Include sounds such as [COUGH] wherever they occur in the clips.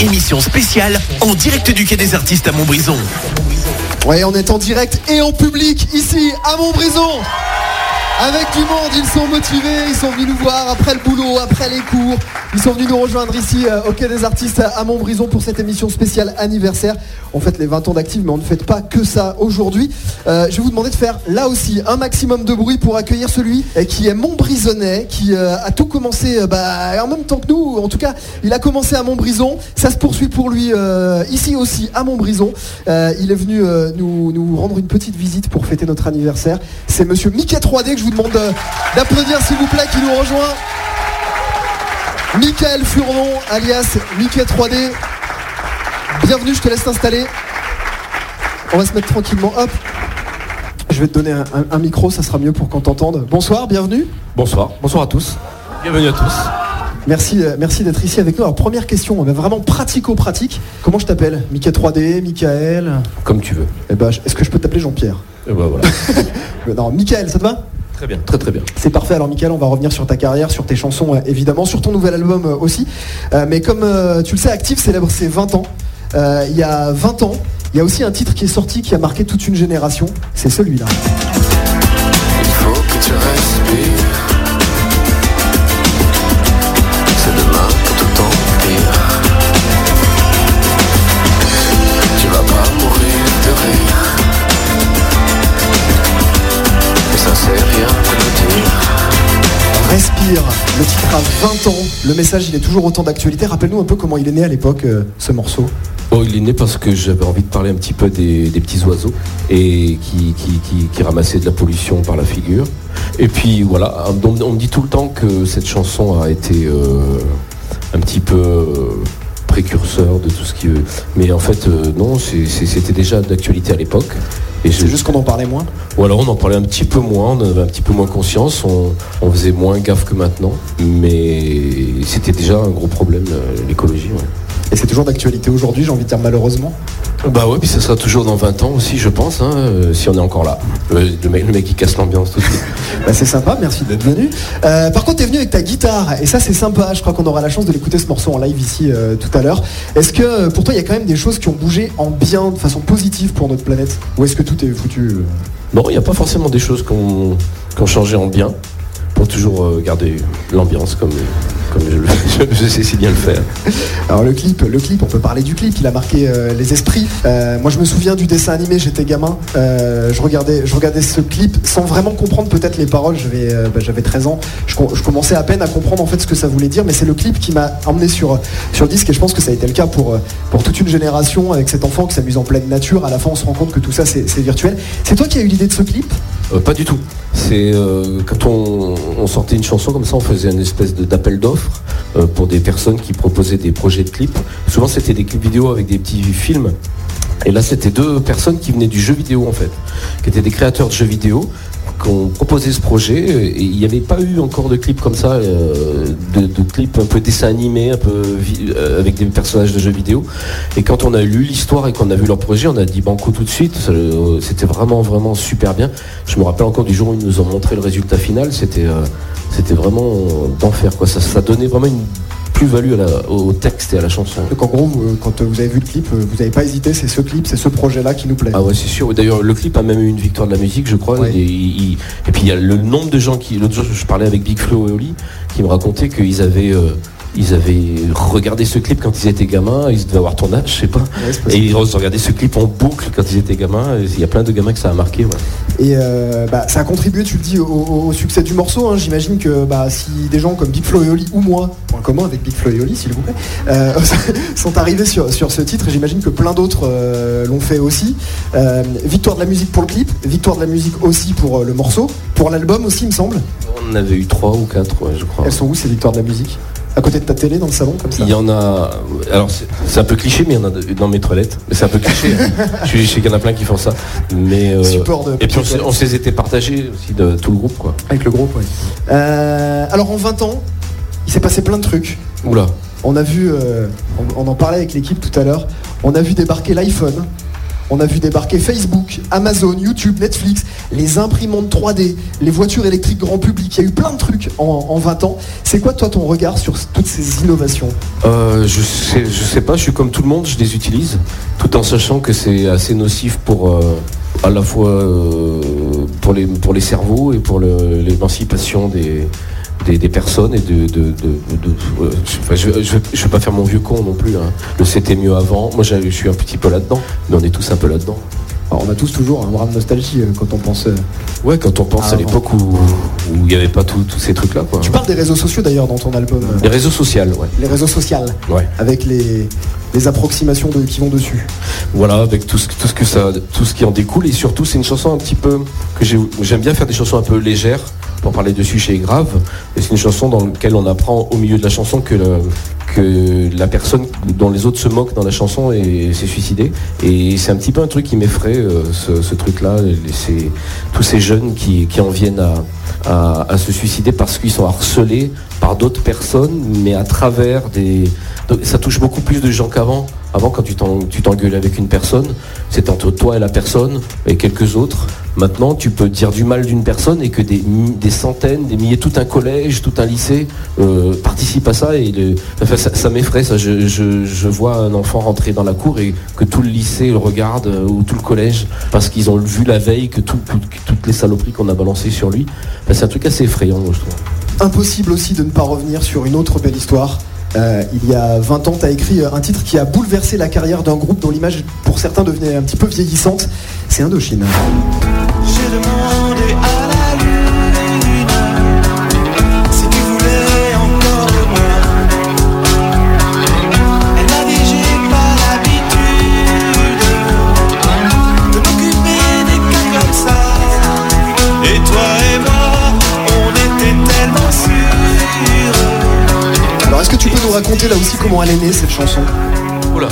émission spéciale en direct du Quai des Artistes à Montbrison. Ouais, on est en direct et en public ici à Montbrison. Avec du monde, ils sont motivés, ils sont venus nous voir après le boulot, après les cours. Ils sont venus nous rejoindre ici euh, au Quai des Artistes à Montbrison pour cette émission spéciale anniversaire. On fête les 20 ans d'actifs, mais on ne fête pas que ça aujourd'hui. Euh, je vais vous demander de faire là aussi un maximum de bruit pour accueillir celui euh, qui est Montbrisonnais, qui a tout commencé bah, en même temps que nous. En tout cas, il a commencé à Montbrison. Ça se poursuit pour lui ici aussi à Montbrison. il est venu nous, nous rendre une petite visite pour fêter notre anniversaire. C'est monsieur Mickey 3D que je vous demande d'applaudir s'il vous plaît qui nous rejoint. Michael Furnon, alias Mickey 3D. Bienvenue, je te laisse t'installer. On va se mettre tranquillement. Hop. Je vais te donner un, micro, ça sera mieux pour qu'on t'entende. Bonsoir, bienvenue. Bonsoir, bonsoir à tous. Bienvenue à tous. Merci, euh, merci d'être ici avec nous. Alors première question, vraiment pratico-pratique. Comment je t'appelle? Mickey 3D, Michael? Comme tu veux. Eh ben, est-ce que je peux t'appeler Jean-Pierre? Eh ben voilà. [LAUGHS] non, Michael, ça te va? Très bien, très très bien. C'est parfait. Alors Michael, on va revenir sur ta carrière, sur tes chansons euh, évidemment, sur ton nouvel album euh, aussi. Euh, mais comme tu le sais, Active célèbre ses 20 ans. il y a 20 ans, il y a aussi un titre qui est sorti qui a marqué toute une génération. C'est celui-là. 20 ans, le message il est toujours autant d'actualité. Rappelle-nous un peu comment il est né à l'époque euh, ce morceau. Oh, il est né parce que j'avais envie de parler un petit peu des, petits oiseaux et qui, qui, ramassaient de la pollution par la figure. Et puis voilà, on, me dit tout le temps que cette chanson a été euh, un petit peu euh, précurseur de tout ce qui... Mais en fait, non, c'était déjà d'actualité à l'époque. Et c'est juste qu'on en parlait moins Ou alors on en parlait un petit peu moins, on avait un petit peu moins conscience, on, faisait moins gaffe que maintenant, mais c'était déjà un gros problème, euh, l'écologie. Et c'est toujours d'actualité aujourd'hui, j'ai envie de dire malheureusement Bah ouais, puis ça sera toujours dans 20 ans aussi, je pense, hein, euh, si on est encore là. Le, mec, le mec qui casse l'ambiance tout de suite. [LAUGHS] bah c'est sympa, merci d'être venu. Euh, par contre, tu es venu avec ta guitare, et ça c'est sympa, je crois qu'on aura la chance de l'écouter ce morceau en live ici euh, tout à l'heure. Est-ce que pour toi, il y a quand même des choses qui ont bougé en bien, de façon positive pour notre planète? Ou est-ce que tout est foutu Non, il n'y a pas forcément des choses qui ont changé en bien pour toujours euh, garder l'ambiance comme, comme [LAUGHS] je, sais si bien le faire. Alors le clip, le clip, on peut parler du clip, il a marqué euh, les esprits. Euh, moi je me souviens du dessin animé, j'étais gamin, je, regardais, je regardais ce clip sans vraiment comprendre peut-être les paroles, bah, j'avais 13 ans, je, commençais à peine à comprendre en fait ce que ça voulait dire, mais c'est le clip qui m'a emmené sur, sur le disque. Et je pense que ça a été le cas pour, pour toute une génération avec cet enfant qui s'amuse en pleine nature, à la fin on se rend compte que tout ça c'est virtuel. C'est toi qui as eu l'idée de ce clip? Pas du tout. C'est quand on, on sortait une chanson comme ça, on faisait une espèce d'appel d'offres euh, pour des personnes qui proposaient des projets de clips. Souvent, c'était des clips vidéo avec des petits films. Et là, c'était deux personnes qui venaient du jeu vidéo en fait, qui étaient des créateurs de jeux vidéo qu'on proposé ce projet et il n'y avait pas eu encore de clips comme ça, euh, de, clips un peu dessin animé, un peu euh, avec des personnages de jeux vidéo. Et quand on a lu l'histoire et qu'on a vu leur projet, on a dit banco tout de suite. Euh, c'était vraiment vraiment super bien. Je me rappelle encore du jour où ils nous ont montré le résultat final. C'était c'était vraiment d'enfer quoi. Ça, ça donnait vraiment une plus-value au texte et à la chanson. Donc en gros, quand vous avez vu le clip, euh, vous n'avez pas hésité, c'est ce clip, c'est ce projet-là qui nous plaît. Ah ouais, c'est sûr. D'ailleurs, le clip a même eu une victoire de la musique, je crois. Et, puis il y a le nombre de gens qui. L'autre jour, je parlais avec Big Flo et Oli, qui me racontaient qu'ils avaient. Euh, ils avaient regardé ce clip quand ils étaient gamins, ils devaient avoir ton âge, je sais pas. et ils ont regardé ce clip en boucle quand ils étaient gamins. Il y a plein de gamins que ça a marqué. Et euh, bah, ça a contribué, tu le dis, au, succès du morceau. Hein. J'imagine que bah, si des gens comme Big Flo et Oli ou moi, point commun avec Big Flo et Oli, s'il vous plaît, euh, [LAUGHS] sont arrivés sur, sur ce titre, j'imagine que plein d'autres euh, l'ont fait aussi. victoire de la musique pour le clip, victoire de la musique aussi pour le morceau, pour l'album aussi, il me semble. On avait eu trois ou quatre, je crois. Elles sont où ces victoires de la musique? À côté de ta télé dans le salon comme ça Il y en a. Alors c'est un peu cliché, mais il y en a dans mes toilettes. Mais c'est un peu cliché. Hein. [LAUGHS] Je sais qu'il y en a plein qui font ça. Mais euh, Support de et puis on s'est été partagés aussi de tout le groupe quoi. Avec le groupe, oui. Euh, alors en 20 ans, il s'est passé plein de trucs. Oula. On a vu, euh, on, en parlait avec l'équipe tout à l'heure. On a vu débarquer l'iPhone. On a vu débarquer Facebook, Amazon, YouTube, Netflix, les imprimantes 3D, les voitures électriques grand public. Il y a eu plein de trucs en, 20 ans. C'est quoi toi ton regard sur toutes ces innovations? Euh, Je sais, je sais pas. Je suis comme tout le monde. Je les utilise, tout en sachant que c'est assez nocif pour euh, à la fois euh, pour les cerveaux et pour l'émancipation des personnes et de. je, ne pas faire mon vieux con non plus. Hein. Le c'était mieux avant. Moi, je suis un petit peu là-dedans, mais on est tous un peu là-dedans. On a tous toujours un bras de nostalgie euh, quand on pense. Euh, ouais, quand on pense à l'époque où il n'y avait pas tous ces trucs-là. Tu parles des réseaux sociaux d'ailleurs dans ton album. Les réseaux sociaux, ouais. Les réseaux sociaux. Ouais. Avec les, approximations de, qui vont dessus. Voilà, avec tout ce, tout ce que ça, tout ce qui en découle et surtout c'est une chanson un petit peu que j'aime bien faire des chansons un peu légères pour parler de sujets graves. Et c'est une chanson dans laquelle on apprend au milieu de la chanson que, la personne dont les autres se moquent dans la chanson s'est suicidée. Et c'est un petit peu un truc qui m'effraie, euh, ce, truc-là. Tous ces jeunes qui, en viennent à, à, se suicider parce qu'ils sont harcelés par d'autres personnes, mais à travers des... Ça touche beaucoup plus de gens qu'avant. Avant, quand tu t'engueulais avec une personne, c'était entre toi et la personne et quelques autres. Maintenant, tu peux dire du mal d'une personne et que des, centaines, des milliers, tout un collège, tout un lycée euh, participe à ça. Et ça, m'effraie. Ça, je, vois un enfant rentrer dans la cour et que tout le lycée le regarde euh, ou tout le collège parce qu'ils ont vu la veille que, toutes les saloperies qu'on a balancées sur lui. c'est un truc assez effrayant, je trouve. Impossible aussi de ne pas revenir sur une autre belle histoire euh, il y a 20 ans, tu as écrit euh, un titre qui a bouleversé la carrière d'un groupe dont l'image, pour certains, devenait un petit peu vieillissante. C'est Indochine. Raconter là aussi comment elle est née cette chanson Oula.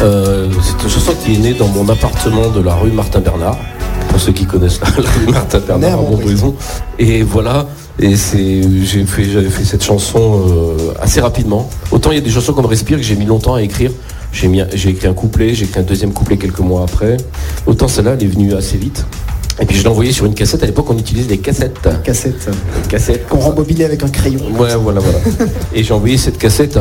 Euh, c'est une chanson qui est née dans mon appartement de la rue Martin Bernard. Pour ceux qui connaissent la, rue Martin Bernard à Montbrison. Et voilà. Et c'est, j'ai fait, j'avais fait cette chanson euh, assez rapidement. Autant il y a des chansons comme Respire que j'ai mis longtemps à écrire. J'ai, mis, j'ai écrit un couplet, j'ai écrit un deuxième couplet quelques mois après. Autant celle-là, elle est venue assez vite. Et puis je l'ai envoyé sur une cassette. À l'époque, on utilisait des cassettes. Cassettes. cassettes. Qu'on rembobinait avec un crayon. Ouais, voilà, voilà. et j'ai envoyé cette cassette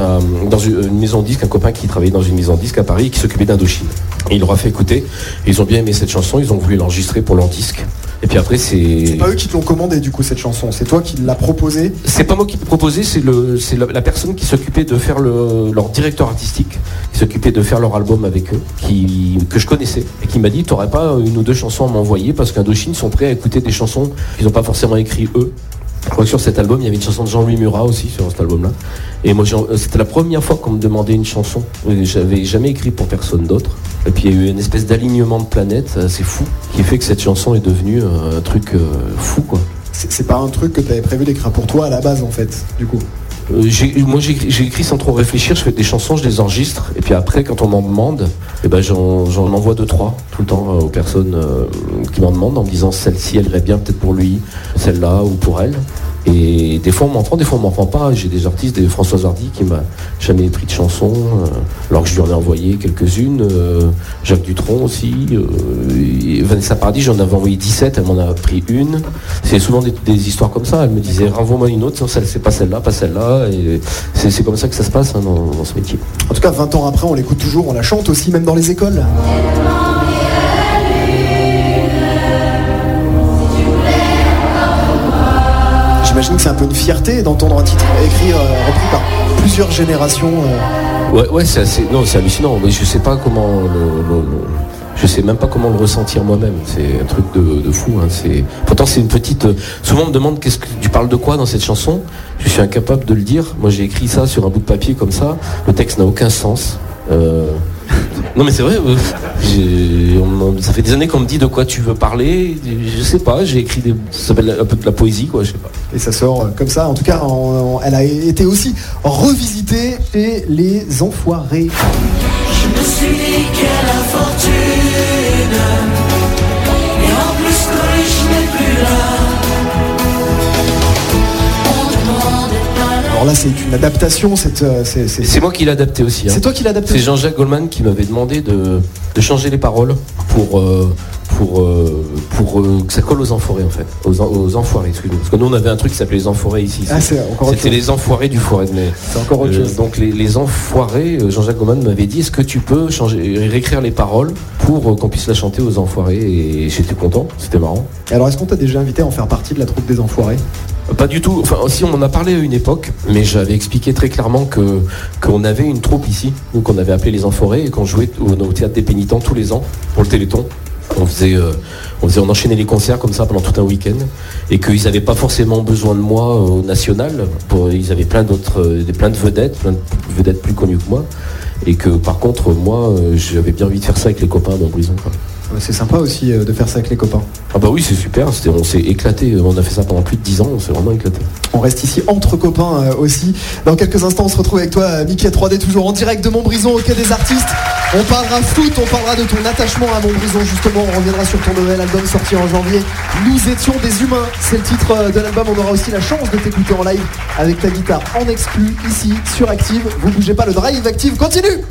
dans une, maison de disque, un copain qui travaillait dans une maison de disque à Paris qui s'occupait d'Indochine. Et il leur a fait écouter. ils ont bien aimé cette chanson. Ils ont voulu l'enregistrer pour leur disque. Et puis après, c'est. C'est pas eux qui te l'ont commandé, du coup, cette chanson. C'est toi qui l'as proposé C'est pas moi qui l'ai proposé, c'est le, c'est la, personne qui s'occupait de faire le, leur directeur artistique, qui s'occupait de faire leur album avec eux, qui, que je connaissais, et qui m'a dit T'aurais pas une ou deux chansons à m'envoyer parce qu'Indochine sont prêts à écouter des chansons qu'ils n'ont pas forcément écrit eux. Je crois que sur cet album, il y avait une chanson de Jean-Louis Murat aussi sur cet album-là. Et moi, c'était la première fois qu'on me demandait une chanson. J'avais jamais écrit pour personne d'autre. Et puis il y a eu une espèce d'alignement de planètes assez fou qui fait que cette chanson est devenue euh, un truc euh, fou, quoi. C'est pas un truc que tu avais prévu d'écrire pour toi à la base, en fait, du coup? Moi j'ai écrit sans trop réfléchir, je fais des chansons, je les enregistre, et puis après quand on m'en demande, eh ben, j'en envoie deux, trois tout le temps aux personnes qui m'en demandent en me disant celle-ci elle irait bien peut-être pour lui, celle-là ou pour elle. Et des fois on m'en prend, des fois on m'en prend pas. J'ai des artistes, des Françoise Hardy qui m'a jamais pris de chanson, euh, alors que je lui en ai envoyé quelques-unes. Euh, Jacques Dutronc aussi. Euh, Vanessa Paradis, j'en avais envoyé 17, elle m'en a pris une. C'est souvent des, histoires comme ça. Elle me disait renvoie-moi une autre, c'est pas celle-là, pas celle-là. Et c'est comme ça que ça se passe hein, dans, dans ce métier. En tout cas, 20 ans après, on l'écoute toujours, on la chante aussi, même dans les écoles. Que c'est un peu une fierté d'entendre un titre écrit, euh, repris par plusieurs générations. Euh. Ouais, ouais, c'est assez, non, c'est hallucinant. Mais je sais pas comment je sais même pas comment le ressentir moi-même. C'est un truc de, fou. Hein. C'est, pourtant, c'est une petite. Euh, souvent, on me demande qu'est-ce que tu parles de quoi dans cette chanson? Je suis incapable de le dire. Moi, j'ai écrit ça sur un bout de papier comme ça. Le texte n'a aucun sens. Non mais c'est vrai, ça fait des années qu'on me dit de quoi tu veux parler. Je sais pas, j'ai écrit des, ça s'appelle un peu de la poésie quoi, je sais pas. Et ça sort euh, comme ça. En tout cas, elle a été aussi revisitée et les enfoirés. Je me suis dit quelle fortune. Alors là, c'est une adaptation. C'est euh, moi qui l'ai adapté aussi. hein. c'est toi qui l'as adapté C'est Jean-Jacques Goldman qui m'avait demandé de, de changer les paroles pour, euh, pour, euh, pour euh, que ça colle aux enfoirés en fait. Aux, en- aux enfoirés, excusez-moi. Parce que nous on avait un truc qui s'appelait les enfoirés ici. Ah, C'était les enfoirés du forêt. Mais, C'est encore autre euh, chose. donc les, les enfoirés, Jean-Jacques Goldman m'avait dit est-ce que tu peux changer, réécrire les paroles pour qu'on puisse la chanter aux enfoirés? Et j'étais content, c'était marrant. Alors, est-ce qu'on t'a déjà invité à en faire partie de la troupe des enfoirés? Pas du tout. Enfin, si on m'en a parlé à une époque, mais j'avais expliqué très clairement que qu'on avait une troupe ici, qu'on avait appelé les Enforés et qu'on jouait au, au théâtre des pénitents tous les ans pour le Téléthon. On faisait, euh, on faisait, on enchaînait les concerts comme ça pendant tout un week-end et qu'ils n'avaient pas forcément besoin de moi au national. Ils avaient plein d'autres, euh, des- de vedettes, plein de vedettes plus connues que moi. Et que par contre, moi, euh, j'avais bien envie de faire ça avec les copains dans Brison. C'est sympa aussi euh, de faire ça avec les copains. Ah bah oui, c'est super. On s'est éclaté. On a fait ça pendant plus de 10 ans. On s'est vraiment éclaté. On reste ici entre copains euh, aussi. Dans quelques instants, on se retrouve avec toi, euh, Mickey 3D, toujours en direct de Montbrison au Quai des Artistes. On parlera foot, on parlera de ton attachement à Montbrison, justement. On reviendra sur ton nouvel album sorti en janvier. Nous étions des humains, c'est le titre de l'album. On aura aussi la chance de t'écouter en live avec ta guitare en exclu ici sur Active. Vous bougez pas, le drive Active continue